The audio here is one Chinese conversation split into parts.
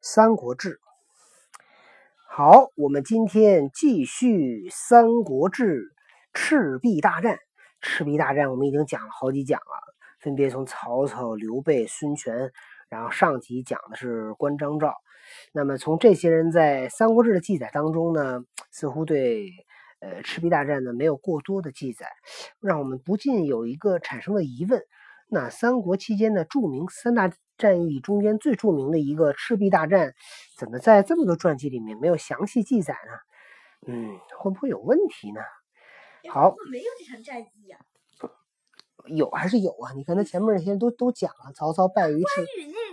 三国志》。好，我们今天继续《三国志》赤壁大战。赤壁大战我们已经讲了好几讲了，分别从曹操、刘备、孙权，然后上集讲的是关张赵。那么从这些人在《三国志》的记载当中呢，似乎对呃赤壁大战呢没有过多的记载，让我们不禁有一个产生了疑问：那三国期间的著名三大战役中间最著名的一个赤壁大战，怎么在这么多传记里面没有详细记载呢？嗯，会不会有问题呢？好，没有这场战役呀？有还是有啊？你看他前面那些都都讲了，曹操败于赤，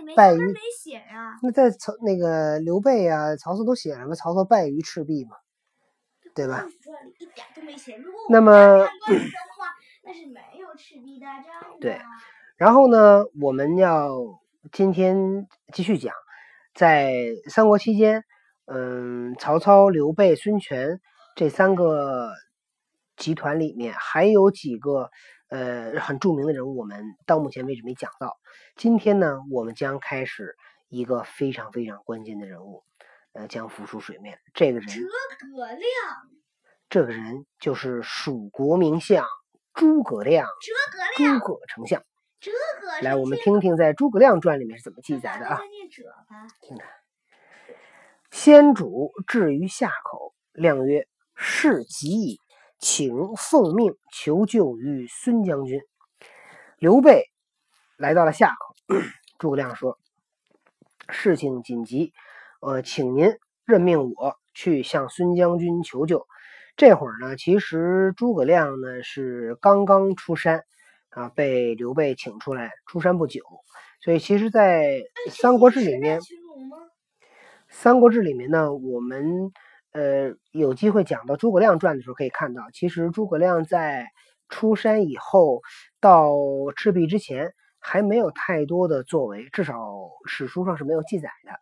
那败于没写呀。那在曹那个刘备啊，曹操都写什么？曹操败于赤壁嘛，对吧？一点都没写。那么 那是没有赤壁大战的。对。然后呢，我们要今天继续讲，在三国期间，嗯，曹操、刘备、孙权这三个集团里面还有几个。呃，很著名的人物，我们到目前为止没讲到。今天呢，我们将开始一个非常非常关键的人物，呃，将浮出水面。这个人，诸葛亮。这个人就是蜀国名相诸葛亮。诸葛亮。诸葛丞相。来，我们听听在《诸葛亮传》里面是怎么记载的啊？听着。先主至于夏口，亮曰：“事急矣。”请奉命求救于孙将军。刘备来到了夏口，诸葛亮说：“事情紧急，呃，请您任命我去向孙将军求救。”这会儿呢，其实诸葛亮呢是刚刚出山啊，被刘备请出来出山不久，所以其实，在《三国志》里面，《三国志》里面呢，我们。呃，有机会讲到诸葛亮传的时候，可以看到，其实诸葛亮在出山以后到赤壁之前，还没有太多的作为，至少史书上是没有记载的。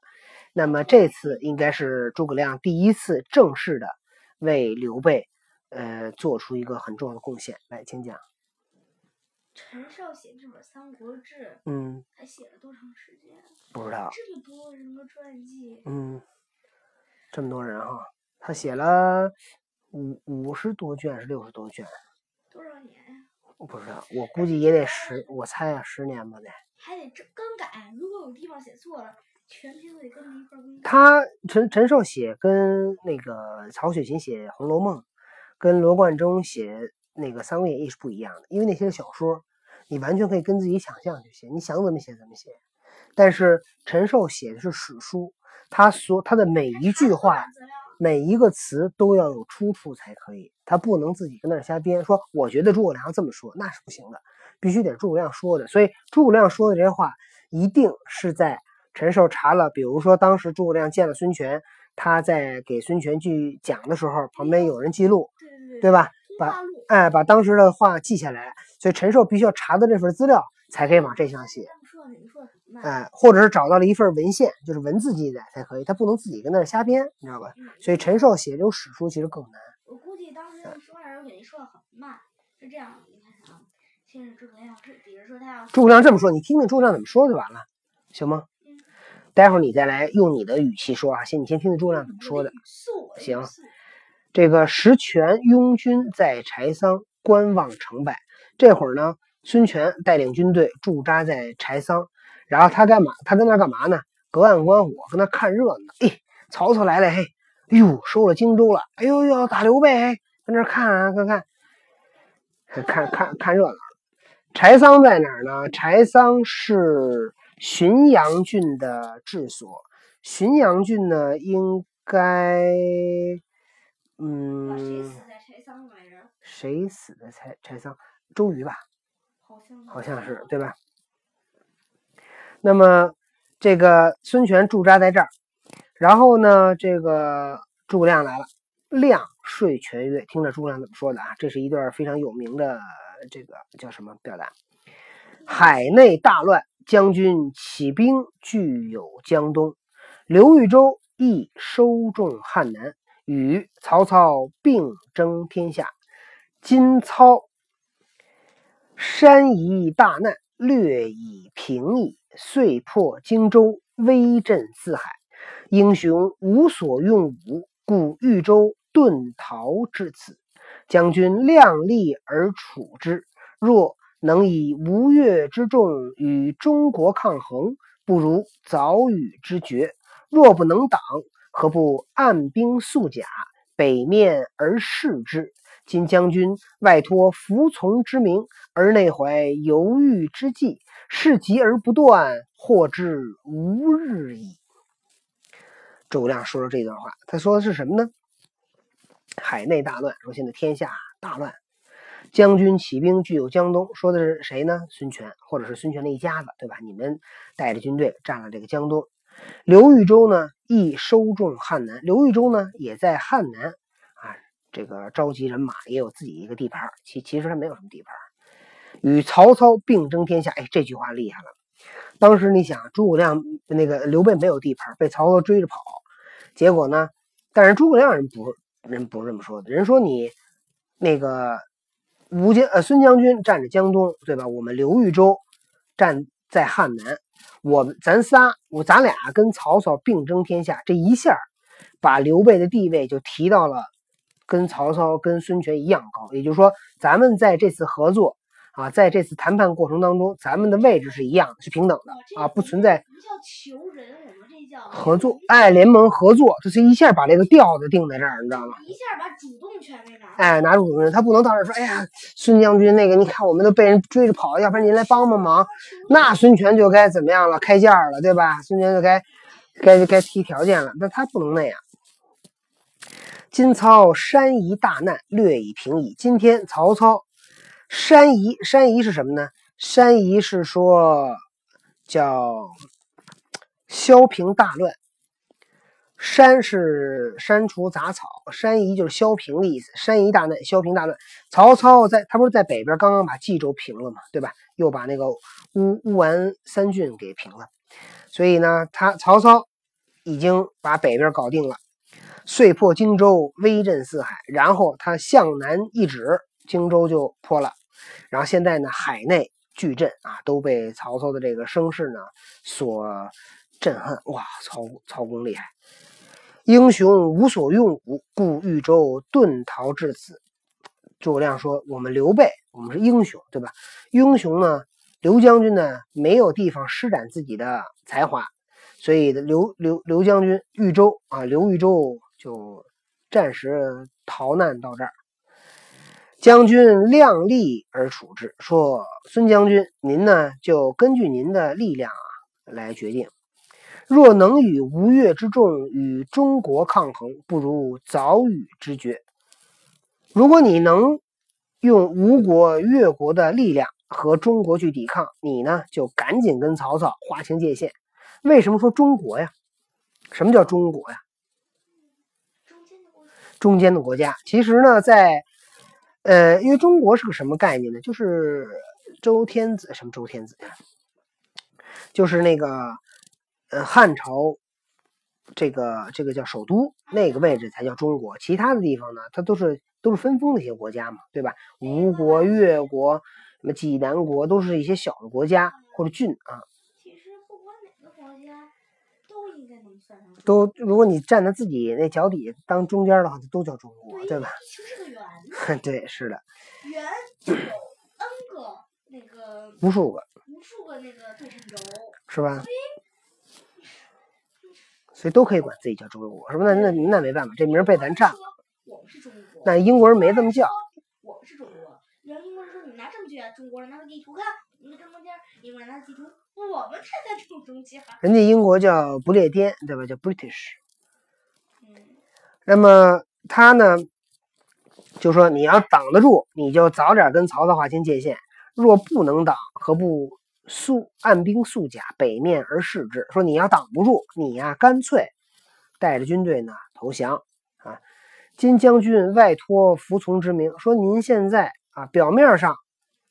那么这次应该是诸葛亮第一次正式的为刘备，呃，做出一个很重要的贡献。来，请讲。陈寿写这本《三国志》，嗯，他写了多长时间？不知道。这么多人的传记，嗯，这么多人哈。他写了五五十多卷，是六十多卷？多少年呀？我不知道，我估计也得十，我猜啊，十年吧得。还得更改，如果有地方写错了，全篇都得跟着一块更改。他陈陈寿写跟那个曹雪芹写《红楼梦》，跟罗贯中写那个《三国演义》是不一样的，因为那些小说，你完全可以跟自己想象去写，你想怎么写怎么写。但是陈寿写的是史书，他所他的每一句话。每一个词都要有出处才可以，他不能自己跟那儿瞎编。说我觉得诸葛亮这么说，那是不行的，必须得诸葛亮说的。所以诸葛亮说的这些话，一定是在陈寿查了。比如说当时诸葛亮见了孙权，他在给孙权去讲的时候，旁边有人记录，对吧？把哎把当时的话记下来。所以陈寿必须要查的这份资料，才可以往这项写。哎，或者是找到了一份文献，就是文字记载才可以，他不能自己跟那瞎编，你知道吧？所以陈寿写这种史书其实更难。我估计当时说话时候肯定说的很慢，是这样。你看啊，先是诸葛亮是，比如说他要诸葛亮这么说，你听听诸葛亮怎么说就完了，行吗？嗯。待会儿你再来用你的语气说啊，先你先听听诸葛亮怎么说的。行。这个石权拥军在柴桑观望成败，这会儿呢，孙权带领军队驻扎在柴桑。然后他干嘛？他跟那干嘛呢？隔岸观火，跟那看热闹。哎，曹操来了，嘿，哎呦，收了荆州了。哎呦呦，打刘备，嘿，跟那看啊，看看，看看看热闹。柴桑在哪儿呢？柴桑是浔阳郡的治所。浔阳郡呢，应该，嗯，谁死在柴桑来着？谁死的柴柴桑？周瑜吧？好像好像是，对吧？那么，这个孙权驻扎在这儿，然后呢，这个诸葛亮来了。亮睡全月：“听着诸葛亮怎么说的啊？这是一段非常有名的这个叫什么表达？海内大乱，将军起兵据有江东，刘豫州亦收众汉南，与曹操并争天下。今操山夷大难，略已平矣。”遂破荆州，威震四海。英雄无所用武，故豫州遁逃至此。将军量力而处之。若能以吴越之众与中国抗衡，不如早与之决。若不能挡，何不按兵速甲，北面而视之？今将军外托服从之名，而内怀犹豫之计，事急而不断，祸至无日矣。诸葛亮说了这段话，他说的是什么呢？海内大乱，说现在天下大乱，将军起兵具有江东，说的是谁呢？孙权，或者是孙权的一家子，对吧？你们带着军队占了这个江东。刘豫州呢，亦收众汉南，刘豫州呢，也在汉南啊。这个召集人马也有自己一个地盘，其其实他没有什么地盘，与曹操并争天下。哎，这句话厉害了。当时你想，诸葛亮那个刘备没有地盘，被曹操追着跑，结果呢？但是诸葛亮人不人不是这么说的，人说你那个吴将呃孙将军占着江东，对吧？我们刘豫州占在汉南，我们咱仨我咱俩跟曹操并争天下，这一下把刘备的地位就提到了。跟曹操、跟孙权一样高，也就是说，咱们在这次合作啊，在这次谈判过程当中，咱们的位置是一样的，是平等的啊，不存在。叫求人，合作。哎，联盟合作，这是一下把这个调子定在这儿，你知道吗？一下把主动权给拿。哎，拿主动权，他不能到这说，哎呀，孙将军，那个你看，我们都被人追着跑，要不然您来帮帮忙。那孙权就该怎么样了？开价了，对吧？孙权就该该该提条件了，但他不能那样。今操山夷大难，略已平矣。今天曹操山夷，山夷是什么呢？山夷是说叫削平大乱。山是删除杂草，山夷就是削平的意思。山夷大难，削平大乱。曹操在他不是在北边刚刚把冀州平了嘛，对吧？又把那个乌乌丸三郡给平了，所以呢，他曹操已经把北边搞定了。遂破荆州，威震四海。然后他向南一指，荆州就破了。然后现在呢，海内巨震啊，都被曹操的这个声势呢所震撼。哇，曹曹公厉害，英雄无所用武，故豫州遁逃至此。诸葛亮说：“我们刘备，我们是英雄，对吧？英雄呢，刘将军呢，没有地方施展自己的才华，所以刘刘刘将军豫州啊，刘豫州。”就暂时逃难到这儿，将军量力而处之。说孙将军，您呢就根据您的力量啊来决定。若能与吴越之众与中国抗衡，不如早与之决。如果你能用吴国、越国的力量和中国去抵抗，你呢就赶紧跟曹操划清界限。为什么说中国呀？什么叫中国呀？中间的国家，其实呢，在呃，因为中国是个什么概念呢？就是周天子，什么周天子呀？就是那个呃，汉朝这个这个叫首都那个位置才叫中国，其他的地方呢，它都是都是分封的一些国家嘛，对吧？吴国、越国、什么济南国，都是一些小的国家或者郡啊。都，如果你站在自己那脚底当中间的话，都叫中国，对吧？对，是的。圆就有 n 个那个。无数个。无数个那个对称轴。是吧？所以都可以管自己叫中国，是吧？那那那没办法，这名被咱占了。我们是中国。那英国人没这么叫。我们是中国。然后英国人说：“你拿证据啊！”中国人拿个地图看，你们正中间。英国人拿地图。我们才在正中间。人家英国叫不列颠，对吧？叫 British。嗯那么他呢，就说你要挡得住，你就早点跟曹操划清界限；若不能挡，何不速按兵速甲，北面而视之？说你要挡不住，你呀，干脆带着军队呢投降啊！金将军外托服从之名，说您现在啊，表面上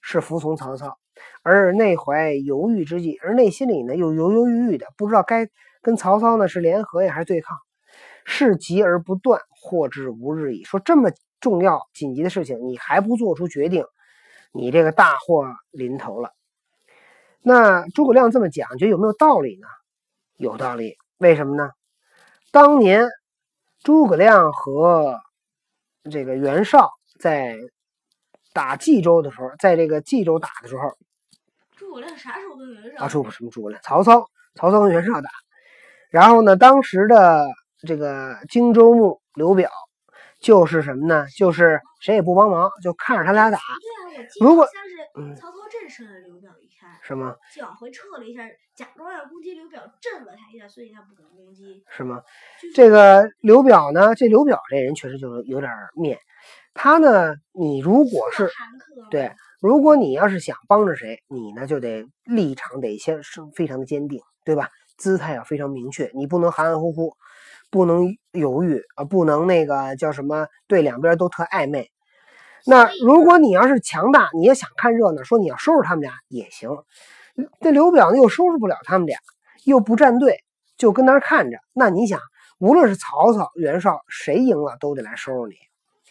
是服从曹操。而内怀犹豫之计，而内心里呢又犹犹豫豫的，不知道该跟曹操呢是联合呀还是对抗。事急而不断，祸至无日矣。说这么重要紧急的事情，你还不做出决定，你这个大祸临头了。那诸葛亮这么讲，觉得有没有道理呢？有道理。为什么呢？当年诸葛亮和这个袁绍在打冀州的时候，在这个冀州打的时候，诸葛亮啥时候跟袁绍？啊，诸什么诸葛亮？曹操，曹操跟袁绍打。然后呢，当时的这个荆州牧刘表就是什么呢？就是谁也不帮忙，就看着他俩打。对啊，如果像是曹操震慑了刘表一下，是吗？就往回撤了一下，假装要攻击刘表，震了他一下，所以他不敢攻击。是吗？这个刘表呢，这刘表这人确实就有点面。他呢，你如果是对，如果你要是想帮着谁，你呢就得立场得先是非常的坚定，对吧？姿态要非常明确，你不能含含糊糊，不能犹豫啊，不能那个叫什么，对两边都特暧昧。那如果你要是强大，你也想看热闹，说你要收拾他们俩也行。这刘表呢又收拾不了他们俩，又不站队，就跟那儿看着。那你想，无论是曹操、袁绍，谁赢了都得来收拾你。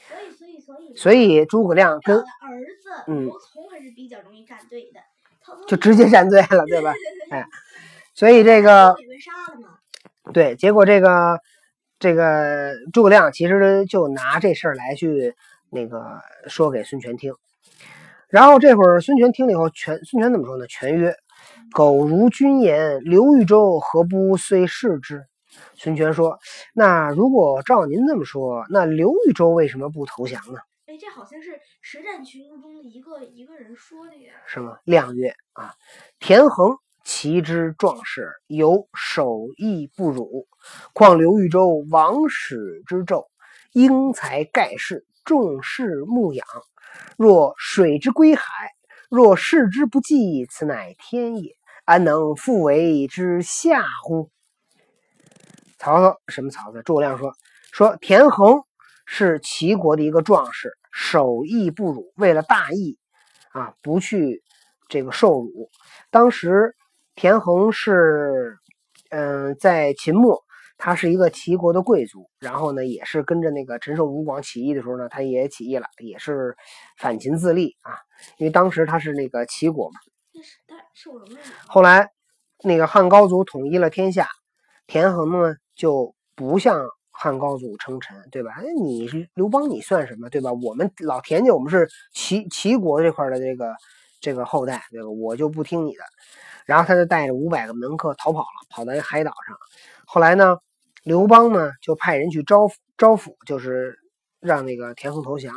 所以，所以，所以，所以诸葛亮跟儿子刘琮还是比较容易站队的，就直接站队了，对吧？哎。所以这个，对，结果这个这个诸葛亮其实就拿这事儿来去那个说给孙权听，然后这会儿孙权听了以后，权孙权怎么说呢？权曰：“苟如君言，刘豫州何不遂事之？”孙权说：“那如果照您这么说，那刘豫州为什么不投降呢？”哎，这好像是实战群英中的一个一个人说的呀。是吗？亮曰：“啊，田横。”其之壮士，有守义不辱，况刘豫州王使之胄，英才盖世，众士牧养。若水之归海，若视之不计，此乃天也，安能复为之下乎？曹操什么？曹操？诸葛亮说：“说田横是齐国的一个壮士，守义不辱，为了大义啊，不去这个受辱。当时。”田横是，嗯，在秦末，他是一个齐国的贵族，然后呢，也是跟着那个陈胜吴广起义的时候呢，他也起义了，也是反秦自立啊。因为当时他是那个齐国嘛。后来，那个汉高祖统一了天下，田横呢就不向汉高祖称臣，对吧？哎，你是刘邦，你算什么，对吧？我们老田家，我们是齐齐国这块的这个这个后代，对吧？我就不听你的。然后他就带着五百个门客逃跑了，跑到一海岛上。后来呢，刘邦呢就派人去招招抚，就是让那个田横投降。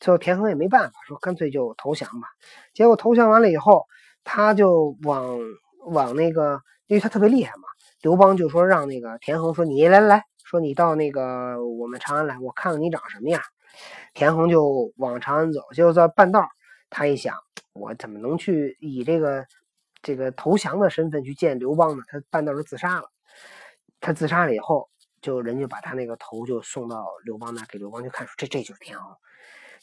最后田横也没办法，说干脆就投降吧。结果投降完了以后，他就往往那个，因为他特别厉害嘛。刘邦就说让那个田横说：“你来来，说你到那个我们长安来，我看看你长什么样。”田横就往长安走，结果在半道他一想，我怎么能去以这个。这个投降的身份去见刘邦呢，他半道就自杀了。他自杀了以后，就人就把他那个头就送到刘邦那，给刘邦去看，说这这就是田横。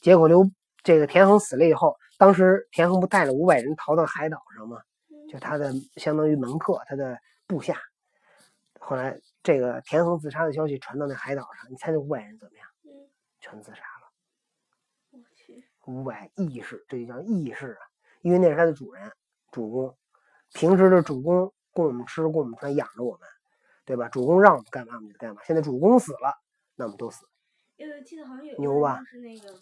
结果刘这个田横死了以后，当时田横不带了五百人逃到海岛上吗？就他的相当于门客，他的部下。后来这个田横自杀的消息传到那海岛上，你猜那五百人怎么样？全自杀了。五百义士，这就叫义士啊，因为那是他的主人，主公。平时的主公供我们吃，供我们穿，养着我们，对吧？主公让我们干嘛我们就干嘛。现在主公死了，那我们都死。因为记得好像有牛吧？是那个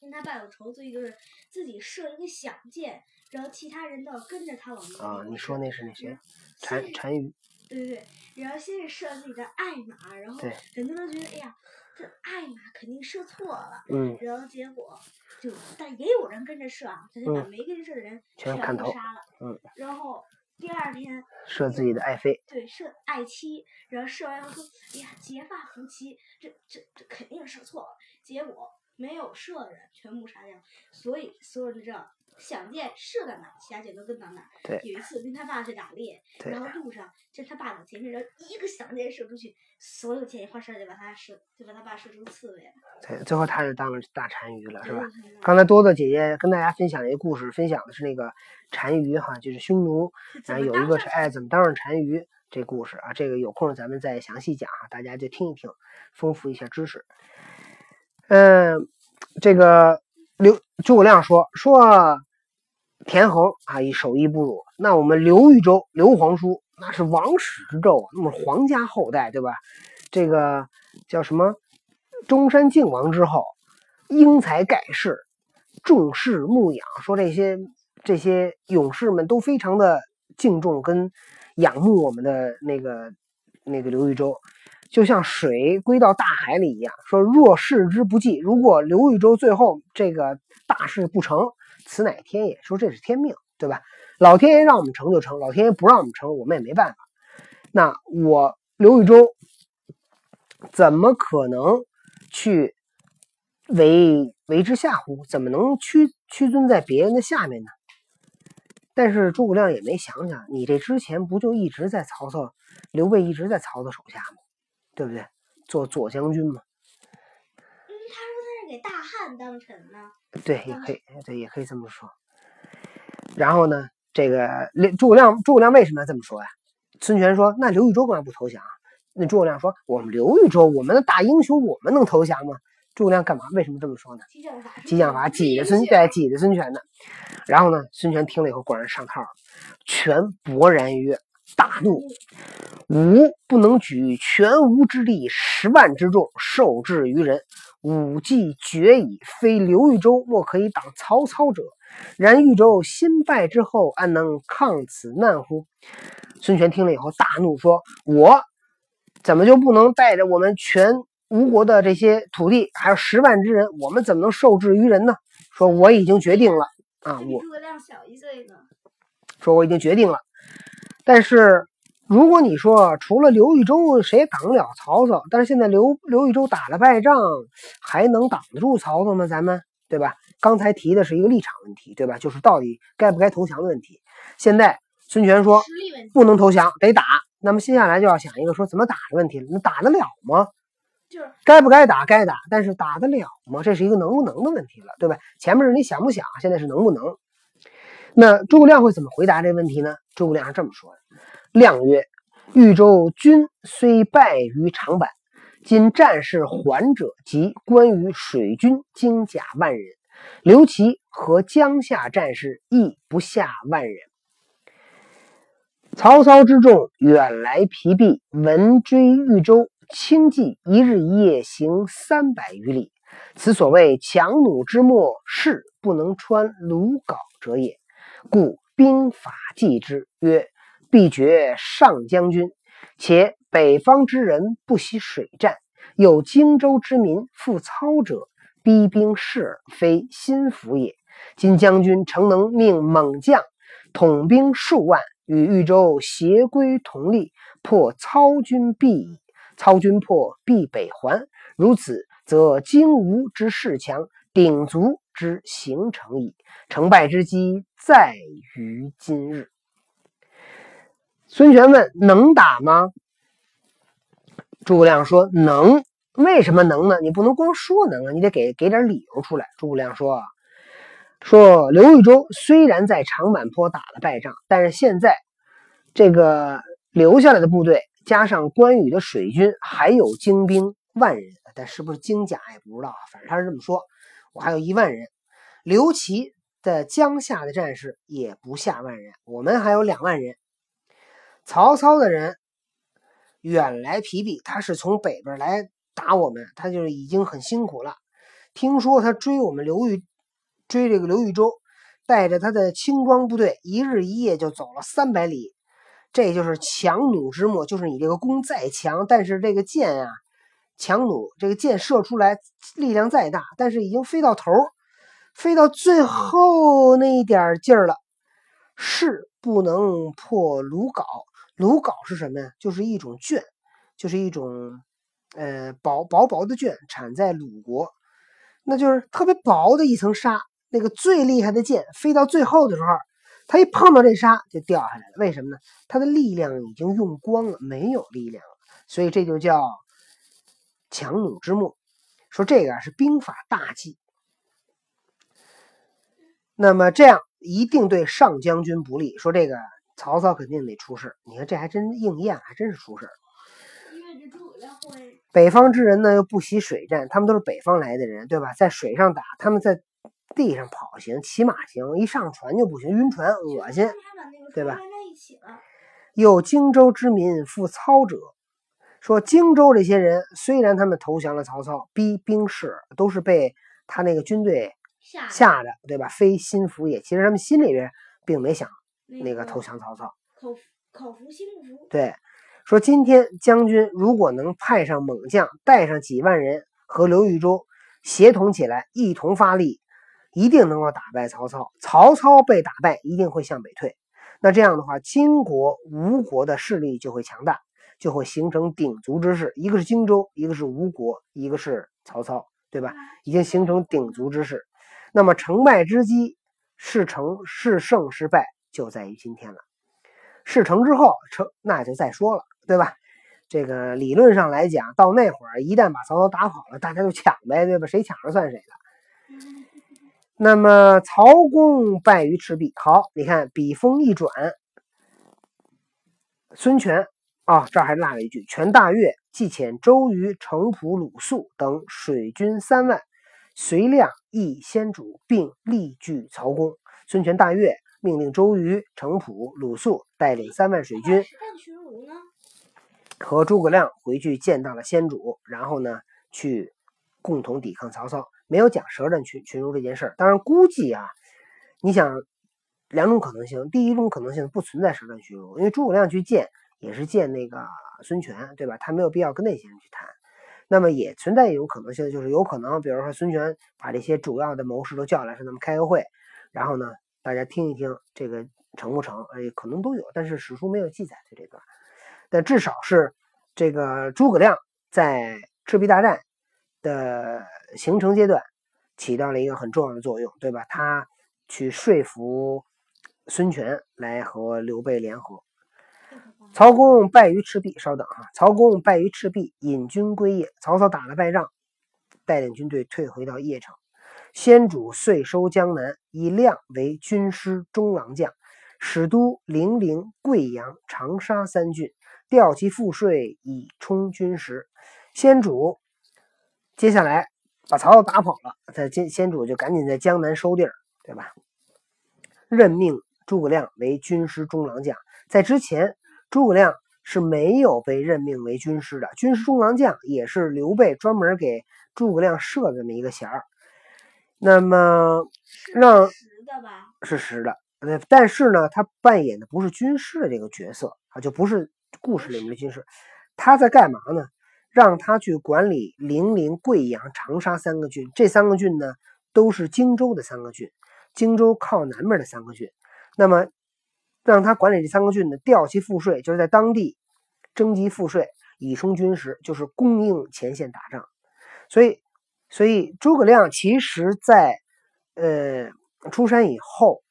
跟他爸有仇，所以就是自己射一个响箭，然后其他人都要跟着他往那啊，你说那是那谁？单单于。对对对，然后先是射自己的爱马，然后很多人觉得，哎呀，这爱马肯定射错了。嗯。然后结果。就，但也有人跟着射啊，他就把没跟着射的人全砍头杀了。嗯，然后第二天射自己的爱妃，对，射爱妻，然后射完以后说：“哎呀，结发夫妻，这这这肯定射错了。”结果没有射的人全部杀掉，所以所有人知道。响箭射到哪，其他箭都跟到哪。对，有一次跟他爸去打猎，然后路上就他爸在前面，然后一个响箭射出去，所有箭一发射就把他射，就把他爸射成刺猬了。对，最后他是当了大单于了，是吧？刚才多多姐姐跟大家分享一个故事，分享的是那个单于哈，就是匈奴，然后有一个是哎怎么当上单于这故事啊，这个有空咱们再详细讲哈，大家就听一听，丰富一下知识。嗯，这个刘诸葛亮说说。田横啊，以守义不辱。那我们刘豫州刘皇叔，那是王室之胄，那么皇家后代，对吧？这个叫什么中山靖王之后，英才盖世，重视牧养，说这些这些勇士们都非常的敬重跟仰慕我们的那个那个刘豫州。就像水归到大海里一样，说若视之不济，如果刘豫州最后这个大事不成，此乃天也。说这是天命，对吧？老天爷让我们成就成，老天爷不让我们成，我们也没办法。那我刘豫州怎么可能去为为之下乎？怎么能屈屈尊在别人的下面呢？但是诸葛亮也没想想，你这之前不就一直在曹操、刘备一直在曹操手下吗？对不对？做左将军嘛。嗯，他说他是给大汉当臣呢。对，也可以，对，也可以这么说。然后呢，这个诸葛亮，诸葛亮为什么要这么说呀？孙权说：“那刘豫州干嘛不投降？”那诸葛亮说：“我们刘豫州，我们的大英雄，我们能投降吗？”诸葛亮干嘛？为什么这么说呢？激将法，激将法挤着孙，对，挤着孙权呢。然后呢，孙权听了以后，果然上套了。权勃然曰。大怒，吾不能举全吴之力，十万之众，受制于人。吾既决矣，非刘豫州莫可以挡曹操者。然豫州新败之后，安能抗此难乎？孙权听了以后大怒，说：“我怎么就不能带着我们全吴国的这些土地，还有十万之人，我们怎么能受制于人呢？”说：“我已经决定了啊，我诸葛亮小一岁呢。说：“我已经决定了。”但是，如果你说除了刘豫州，谁挡得了曹操？但是现在刘刘豫州打了败仗，还能挡得住曹操吗？咱们对吧？刚才提的是一个立场问题，对吧？就是到底该不该投降的问题。现在孙权说不能投降，得打。那么接下来就要想一个说怎么打的问题了。那打得了吗？就是该不该打？该打，但是打得了吗？这是一个能不能的问题了，对吧？前面是你想不想，现在是能不能。那诸葛亮会怎么回答这个问题呢？诸葛亮是这么说的：“亮曰，豫州军虽败于长坂，今战事缓者，及关羽水军精甲万人，刘琦和江夏战士亦不下万人。曹操之众远来疲弊，闻追豫州，轻骑一日一夜行三百余里。此所谓强弩之末，势不能穿鲁缟者也。”故兵法记之曰：“必决上将军。且北方之人不习水战，有荆州之民复操者，逼兵势耳，非心腹也。今将军诚能命猛将统兵数万，与豫州协归同力，破操军必矣。操军破，必北还。如此，则荆吴之势强，鼎足之形成矣。成败之机。”在于今日。孙权问：“能打吗？”诸葛亮说：“能。为什么能呢？你不能光说能啊，你得给给点理由出来。”诸葛亮说：“说刘豫州虽然在长坂坡打了败仗，但是现在这个留下来的部队，加上关羽的水军，还有精兵万人，但是不是精甲也不知道。反正他是这么说，我还有一万人。刘琦。”的江夏的战士也不下万人，我们还有两万人。曹操的人远来疲弊，他是从北边来打我们，他就是已经很辛苦了。听说他追我们刘豫，追这个刘豫州，带着他的轻装部队，一日一夜就走了三百里。这就是强弩之末，就是你这个弓再强，但是这个箭啊，强弩这个箭射出来力量再大，但是已经飞到头。飞到最后那一点劲儿了，是不能破鲁缟。鲁缟是什么呀？就是一种绢，就是一种呃薄薄薄的绢，产在鲁国，那就是特别薄的一层纱。那个最厉害的箭飞到最后的时候，它一碰到这纱就掉下来了。为什么呢？它的力量已经用光了，没有力量了，所以这就叫强弩之末。说这个是兵法大忌。那么这样一定对上将军不利。说这个曹操肯定得出事你看这还真应验，还真是出事北方之人呢又不习水战，他们都是北方来的人，对吧？在水上打，他们在地上跑行，骑马行，一上船就不行，晕船，恶心，对吧？有荆州之民复操者，说荆州这些人虽然他们投降了曹操，逼兵士都是被他那个军队吓的，对吧？非心服也。其实他们心里边并没想那个投降曹操，口口服心不服。对，说今天将军如果能派上猛将，带上几万人和刘豫州协同起来，一同发力，一定能够打败曹操。曹操被打败，一定会向北退。那这样的话，金国、吴国的势力就会强大。就会形成鼎足之势，一个是荆州，一个是吴国，一个是曹操，对吧？已经形成鼎足之势。那么成败之机，是成是胜是败，就在于今天了。事成之后，成那就再说了，对吧？这个理论上来讲，到那会儿，一旦把曹操打跑了，大家就抢呗，对吧？谁抢着算谁的。那么曹公败于赤壁，好，你看笔锋一转，孙权。啊，这儿还落了一句：权大悦，即遣周瑜、程普、鲁肃等水军三万，随亮义先主，并力拒曹公。孙权大悦，命令周瑜、程普、鲁肃带领三万水军，和诸葛亮回去见到了先主，然后呢，去共同抵抗曹操。没有讲舌战群群儒这件事儿。当然，估计啊，你想两种可能性：第一种可能性不存在舌战群儒，因为诸葛亮去见。也是见那个孙权，对吧？他没有必要跟那些人去谈。那么也存在一种可能性，就是有可能，比如说孙权把这些主要的谋士都叫来，说咱们开个会，然后呢，大家听一听这个成不成？哎，可能都有，但是史书没有记载的这段。但至少是这个诸葛亮在赤壁大战的形成阶段起到了一个很重要的作用，对吧？他去说服孙权来和刘备联合。曹公败于赤壁，稍等啊！曹公败于赤壁，引军归邺。曹操打了败仗，带领军队退回到邺城。先主遂收江南，以亮为军师中郎将，使都零陵、贵阳、长沙三郡，调其赋税以充军时。先主接下来把曹操打跑了，他先先主就赶紧在江南收地儿，对吧？任命诸葛亮为军师中郎将，在之前。诸葛亮是没有被任命为军师的，军师中郎将也是刘备专门给诸葛亮设的这么一个衔儿。那么让是实的，呃，但是呢，他扮演的不是军师的这个角色啊，就不是故事里面的军师。他在干嘛呢？让他去管理零陵、贵阳、长沙三个郡，这三个郡呢都是荆州的三个郡，荆州靠南边的三个郡。那么。让他管理这三个郡呢，调其赋税，就是在当地征集赋税，以充军时，就是供应前线打仗。所以，所以诸葛亮其实在呃出山以后，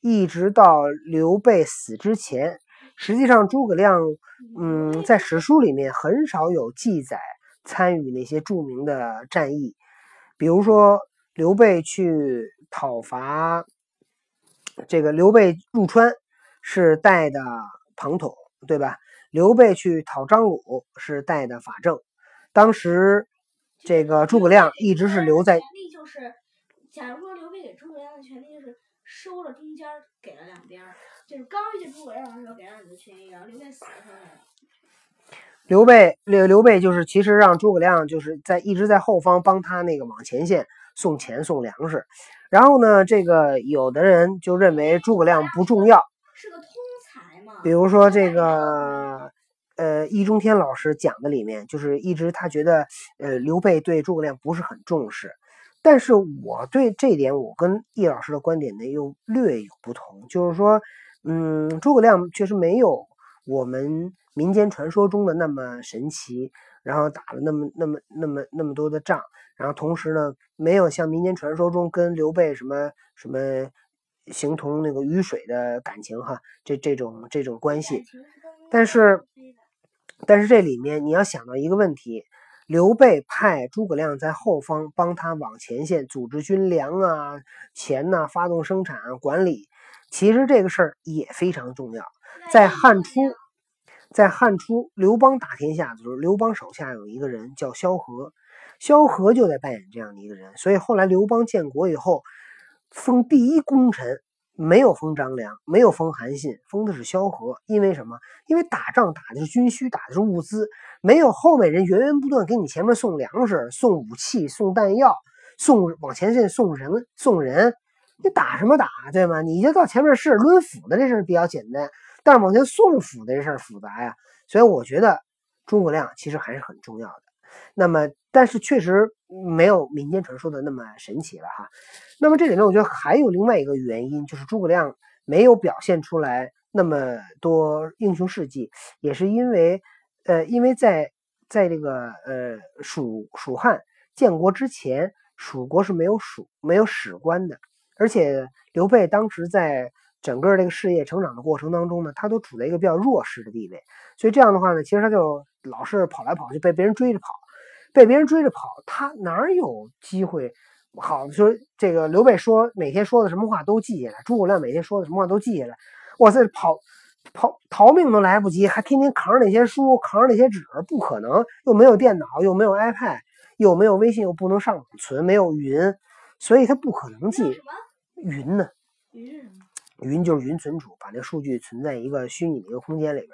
一直到刘备死之前，实际上诸葛亮嗯在史书里面很少有记载参与那些著名的战役，比如说刘备去讨伐这个刘备入川。是带的庞统，对吧？刘备去讨张鲁是带的法正。当时这个诸葛亮一直是留在。权力就是，假如说刘备给诸葛亮的权利就是收了中间，给了两边，就是刚遇见诸葛亮的时候给了你的权益，然后刘备死的时候。刘备刘刘备就是其实让诸葛亮就是在一直在后方帮他那个往前线送钱送粮食，然后呢，这个有的人就认为诸葛亮不重要。是个通才嘛？比如说这个，呃，易中天老师讲的里面，就是一直他觉得，呃，刘备对诸葛亮不是很重视。但是我对这点，我跟易老师的观点呢又略有不同。就是说，嗯，诸葛亮确实没有我们民间传说中的那么神奇，然后打了那么那么那么那么多的仗，然后同时呢，没有像民间传说中跟刘备什么什么。形同那个雨水的感情哈，这这种这种关系，但是但是这里面你要想到一个问题，刘备派诸葛亮在后方帮他往前线组织军粮啊、钱呐、发动生产、啊管理，其实这个事儿也非常重要。在汉初，在汉初刘邦打天下的时候，刘邦手下有一个人叫萧何，萧何就在扮演这样的一个人，所以后来刘邦建国以后。封第一功臣没有封张良，没有封韩信，封的是萧何。因为什么？因为打仗打的是军需，打的是物资，没有后面人源源不断给你前面送粮食、送武器、送弹药、送往前线送人、送人，你打什么打，对吗？你就到前面是抡斧的这事比较简单，但是往前送斧的这事儿复杂呀。所以我觉得诸葛亮其实还是很重要的。那么，但是确实没有民间传说的那么神奇了哈。那么这里面，我觉得还有另外一个原因，就是诸葛亮没有表现出来那么多英雄事迹，也是因为，呃，因为在在这个呃蜀蜀汉建国之前，蜀国是没有蜀没有史官的，而且刘备当时在整个这个事业成长的过程当中呢，他都处在一个比较弱势的地位，所以这样的话呢，其实他就老是跑来跑去，被别人追着跑。被别人追着跑，他哪有机会？好说这个刘备说每天说的什么话都记下来，诸葛亮每天说的什么话都记下来。哇塞，跑跑逃命都来不及，还天天扛着那些书，扛着那些纸，不可能。又没有电脑，又没有 iPad，又没有微信，又不能上网存，没有云，所以他不可能记。云呢？云云就是云存储，把那数据存在一个虚拟的一个空间里边。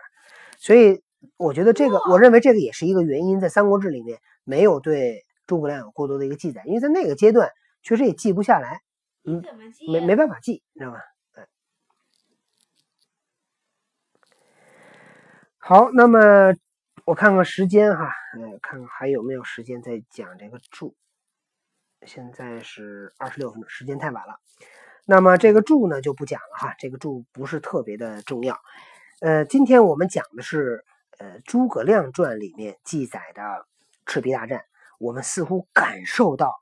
所以我觉得这个，我认为这个也是一个原因，在《三国志》里面。没有对诸葛亮有过多的一个记载，因为在那个阶段确实也记不下来，嗯，没没办法记，你知道吧？哎，好，那么我看看时间哈，呃，看看还有没有时间再讲这个注。现在是二十六分钟，时间太晚了。那么这个注呢就不讲了哈，这个注不是特别的重要。呃，今天我们讲的是呃《诸葛亮传》里面记载的。赤壁大战，我们似乎感受到，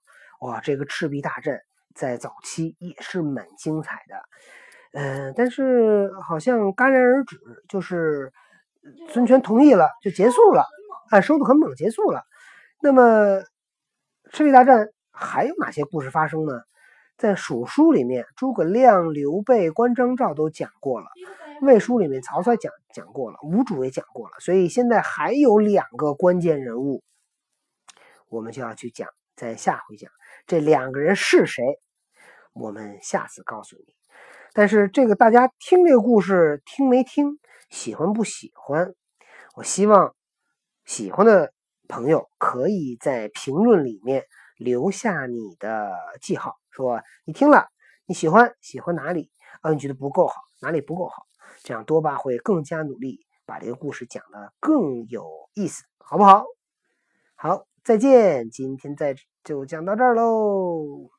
哇，这个赤壁大战在早期也是蛮精彩的，嗯，但是好像戛然而止，就是孙权同意了就结束了，哎，收的很猛，结束了。那么赤壁大战还有哪些故事发生呢？在蜀书里面，诸葛亮、刘备、关张赵都讲过了，魏书里面曹操讲讲过了，吴主也讲过了，所以现在还有两个关键人物。我们就要去讲，在下回讲这两个人是谁，我们下次告诉你。但是这个大家听这个故事听没听，喜欢不喜欢？我希望喜欢的朋友可以在评论里面留下你的记号，说你听了你喜欢，喜欢哪里啊？你觉得不够好，哪里不够好？这样多巴会更加努力，把这个故事讲的更有意思，好不好？好。再见，今天在就讲到这儿喽。